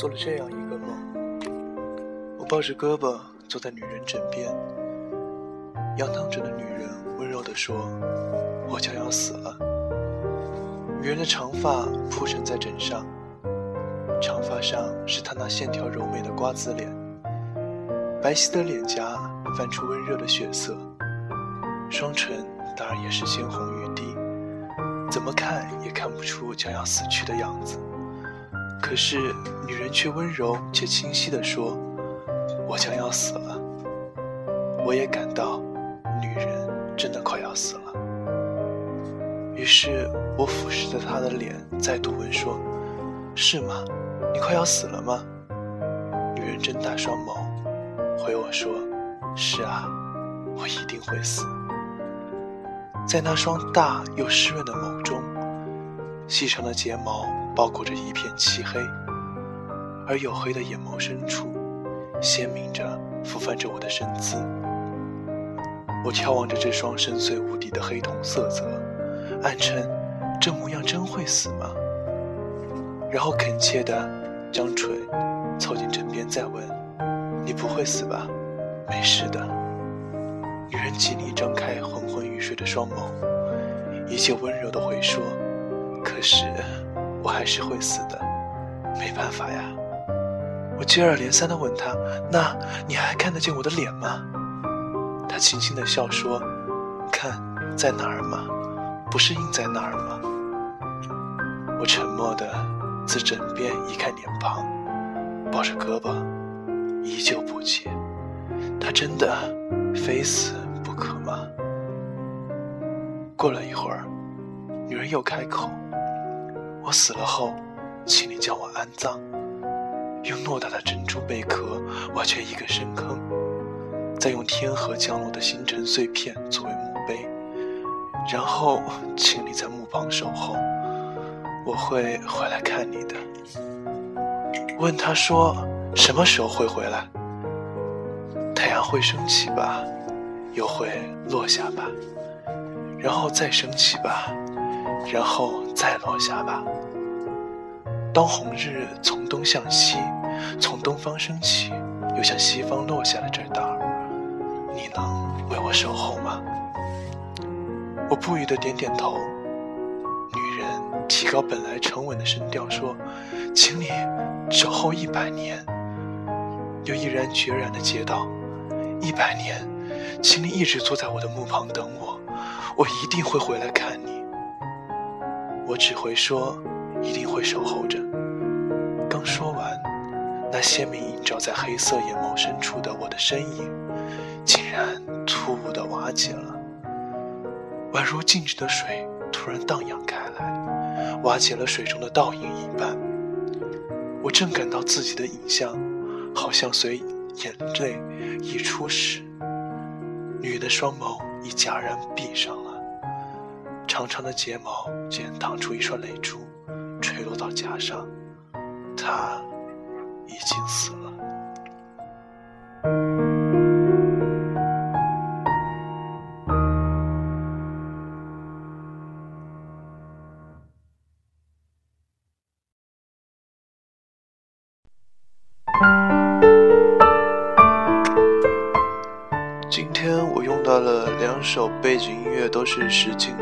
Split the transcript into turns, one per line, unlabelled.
做了这样一个梦：我抱着胳膊坐在女人枕边，仰躺着的女人温柔地说：“我将要死了。”女人的长发铺陈在枕上，长发上是她那线条柔美的瓜子脸，白皙的脸颊泛出温热的血色，双唇当然也是鲜红欲滴，怎么看也看不出将要死去的样子。可是女人却温柔且清晰地说：“我将要死了。”我也感到，女人真的快要死了。于是我俯视着她的脸，再度问说：“是吗？你快要死了吗？”女人睁大双眸，回我说：“是啊，我一定会死。”在那双大又湿润的眸中，细长的睫毛包裹着一片漆黑，而黝黑的眼眸深处，鲜明着浮泛着我的身姿。我眺望着这双深邃无底的黑瞳色泽。暗沉，这模样真会死吗？然后恳切地将唇凑近枕边，再问：“你不会死吧？没事的。”女人极力张开昏昏欲睡的双眸，一切温柔地回说：“可是，我还是会死的，没办法呀。”我接二连三地问她：“那你还看得见我的脸吗？”她轻轻地笑说：“看在哪儿吗？”不是印在哪儿吗？我沉默地自枕边移开脸庞，抱着胳膊，依旧不解：他真的非死不可吗？过了一会儿，女人又开口：“我死了后，请你将我安葬，用偌大的珍珠贝壳挖掘一个深坑，再用天河降落的星辰碎片作为墓碑。”然后，请你在墓旁守候，我会回来看你的。问他说：“什么时候会回来？”太阳会升起吧，又会落下吧，然后再升起吧，然后再落下吧。当红日从东向西，从东方升起，又向西方落下了这道，你能为我守候吗？我不语的点点头。女人提高本来沉稳的声调说：“请你守候一百年。”又毅然决然的接道：“一百年，请你一直坐在我的墓旁等我，我一定会回来看你。”我只会说：“一定会守候着。”刚说完，那鲜明映照在黑色眼眸深处的我的身影，竟然突兀的瓦解了。宛如静止的水突然荡漾开来，瓦解了水中的倒影一般。我正感到自己的影像，好像随眼泪溢出时，女的双眸已戛然闭上了，长长的睫毛竟然淌出一串泪珠，垂落到颊上。他已经死了。今天我用到了两首背景音乐，都是石井